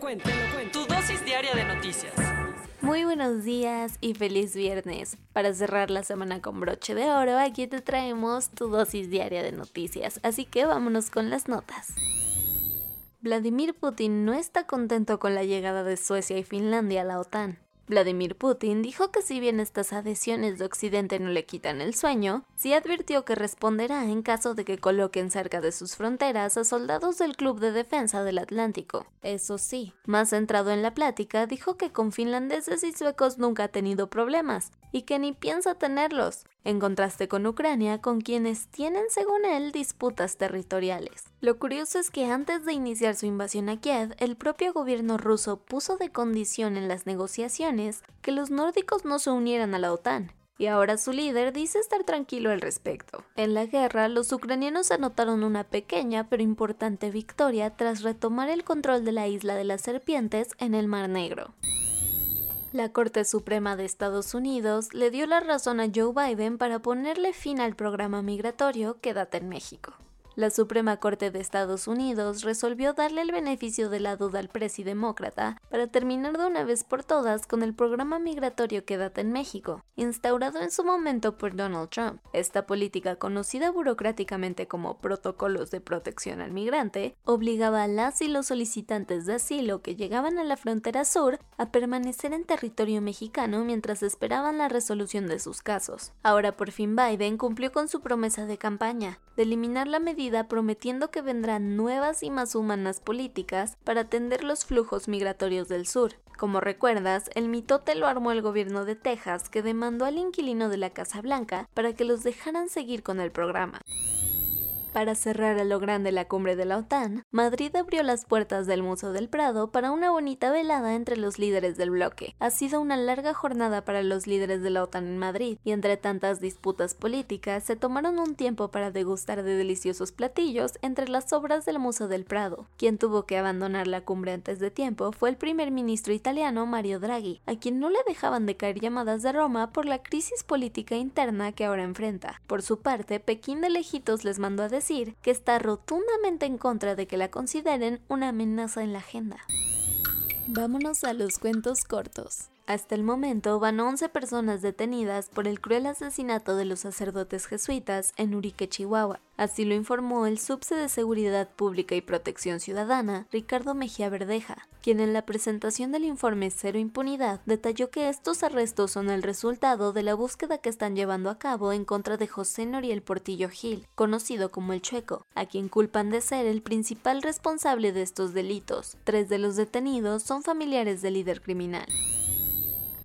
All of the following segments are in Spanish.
Te lo cuento, te lo cuento. Tu dosis diaria de noticias. Muy buenos días y feliz viernes. Para cerrar la semana con broche de oro, aquí te traemos tu dosis diaria de noticias, así que vámonos con las notas. Vladimir Putin no está contento con la llegada de Suecia y Finlandia a la OTAN. Vladimir Putin dijo que si bien estas adhesiones de Occidente no le quitan el sueño, sí advirtió que responderá en caso de que coloquen cerca de sus fronteras a soldados del Club de Defensa del Atlántico. Eso sí, más centrado en la plática, dijo que con finlandeses y suecos nunca ha tenido problemas, y que ni piensa tenerlos, en contraste con Ucrania, con quienes tienen, según él, disputas territoriales. Lo curioso es que antes de iniciar su invasión a Kiev, el propio gobierno ruso puso de condición en las negociaciones que los nórdicos no se unieran a la OTAN, y ahora su líder dice estar tranquilo al respecto. En la guerra, los ucranianos anotaron una pequeña pero importante victoria tras retomar el control de la isla de las serpientes en el Mar Negro. La Corte Suprema de Estados Unidos le dio la razón a Joe Biden para ponerle fin al programa migratorio Quédate en México. La Suprema Corte de Estados Unidos resolvió darle el beneficio de la duda al presidemócrata para terminar de una vez por todas con el programa migratorio Quédate en México, instaurado en su momento por Donald Trump. Esta política, conocida burocráticamente como protocolos de protección al migrante, obligaba a las y los solicitantes de asilo que llegaban a la frontera sur a permanecer en territorio mexicano mientras esperaban la resolución de sus casos. Ahora por fin Biden cumplió con su promesa de campaña, de eliminar la medida prometiendo que vendrán nuevas y más humanas políticas para atender los flujos migratorios del sur. Como recuerdas, el mitote lo armó el gobierno de Texas que demandó al inquilino de la Casa Blanca para que los dejaran seguir con el programa. Para cerrar a lo grande la cumbre de la OTAN, Madrid abrió las puertas del Museo del Prado para una bonita velada entre los líderes del bloque. Ha sido una larga jornada para los líderes de la OTAN en Madrid, y entre tantas disputas políticas se tomaron un tiempo para degustar de deliciosos platillos entre las obras del Museo del Prado. Quien tuvo que abandonar la cumbre antes de tiempo fue el primer ministro italiano Mario Draghi, a quien no le dejaban de caer llamadas de Roma por la crisis política interna que ahora enfrenta. Por su parte, Pekín de lejitos les mandó a decir que está rotundamente en contra de que la consideren una amenaza en la agenda. Vámonos a los cuentos cortos. Hasta el momento van 11 personas detenidas por el cruel asesinato de los sacerdotes jesuitas en Urique, Chihuahua. Así lo informó el subse de Seguridad Pública y Protección Ciudadana, Ricardo Mejía Verdeja, quien en la presentación del informe Cero Impunidad detalló que estos arrestos son el resultado de la búsqueda que están llevando a cabo en contra de José Noriel Portillo Gil, conocido como el Chueco, a quien culpan de ser el principal responsable de estos delitos. Tres de los detenidos son familiares del líder criminal.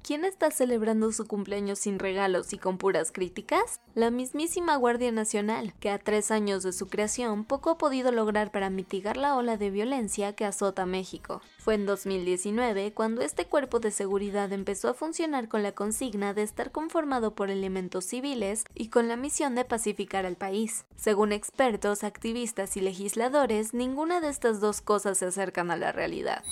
¿Quién está celebrando su cumpleaños sin regalos y con puras críticas? La mismísima Guardia Nacional, que a tres años de su creación poco ha podido lograr para mitigar la ola de violencia que azota México. Fue en 2019 cuando este cuerpo de seguridad empezó a funcionar con la consigna de estar conformado por elementos civiles y con la misión de pacificar al país. Según expertos, activistas y legisladores, ninguna de estas dos cosas se acercan a la realidad.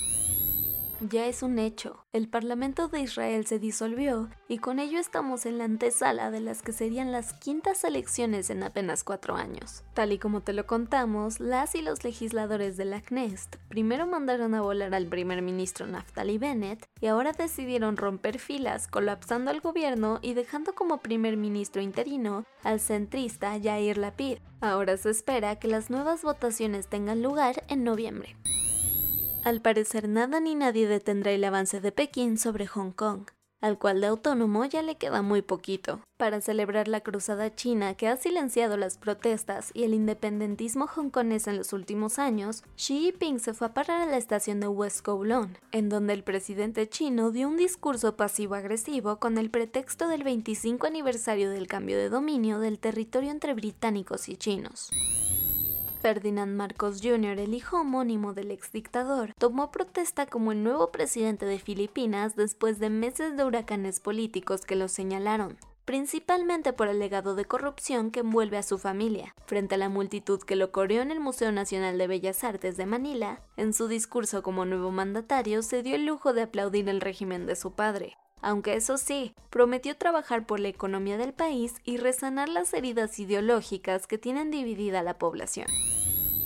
Ya es un hecho. El Parlamento de Israel se disolvió y con ello estamos en la antesala de las que serían las quintas elecciones en apenas cuatro años. Tal y como te lo contamos, las y los legisladores de la Knest primero mandaron a volar al primer ministro Naftali Bennett y ahora decidieron romper filas, colapsando al gobierno y dejando como primer ministro interino al centrista Yair Lapid. Ahora se espera que las nuevas votaciones tengan lugar en noviembre. Al parecer nada ni nadie detendrá el avance de Pekín sobre Hong Kong, al cual de autónomo ya le queda muy poquito. Para celebrar la cruzada china que ha silenciado las protestas y el independentismo hongkonés en los últimos años, Xi Jinping se fue a parar a la estación de West Kowloon, en donde el presidente chino dio un discurso pasivo-agresivo con el pretexto del 25 aniversario del cambio de dominio del territorio entre británicos y chinos. Ferdinand Marcos Jr., el hijo homónimo del exdictador, tomó protesta como el nuevo presidente de Filipinas después de meses de huracanes políticos que lo señalaron principalmente por el legado de corrupción que envuelve a su familia. Frente a la multitud que lo corrió en el Museo Nacional de Bellas Artes de Manila, en su discurso como nuevo mandatario se dio el lujo de aplaudir el régimen de su padre. Aunque eso sí, prometió trabajar por la economía del país y resanar las heridas ideológicas que tienen dividida la población.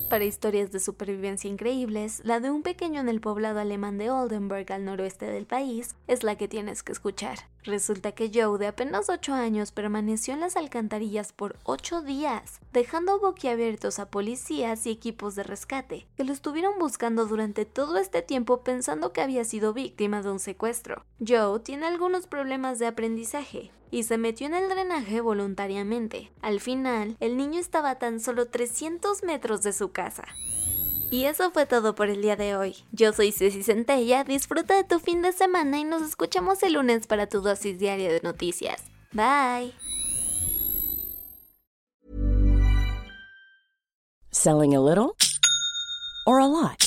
Para historias de supervivencia increíbles, la de un pequeño en el poblado alemán de Oldenburg al noroeste del país es la que tienes que escuchar. Resulta que Joe, de apenas 8 años, permaneció en las alcantarillas por 8 días, dejando boquiabiertos a policías y equipos de rescate, que lo estuvieron buscando durante todo este tiempo pensando que había sido víctima de un secuestro. Joe tiene algunos problemas de aprendizaje, y se metió en el drenaje voluntariamente. Al final, el niño estaba a tan solo 300 metros de su casa. Y eso fue todo por el día de hoy. Yo soy Ceci Centella, disfruta de tu fin de semana y nos escuchamos el lunes para tu dosis diaria de noticias. Bye. Selling a little or a lot?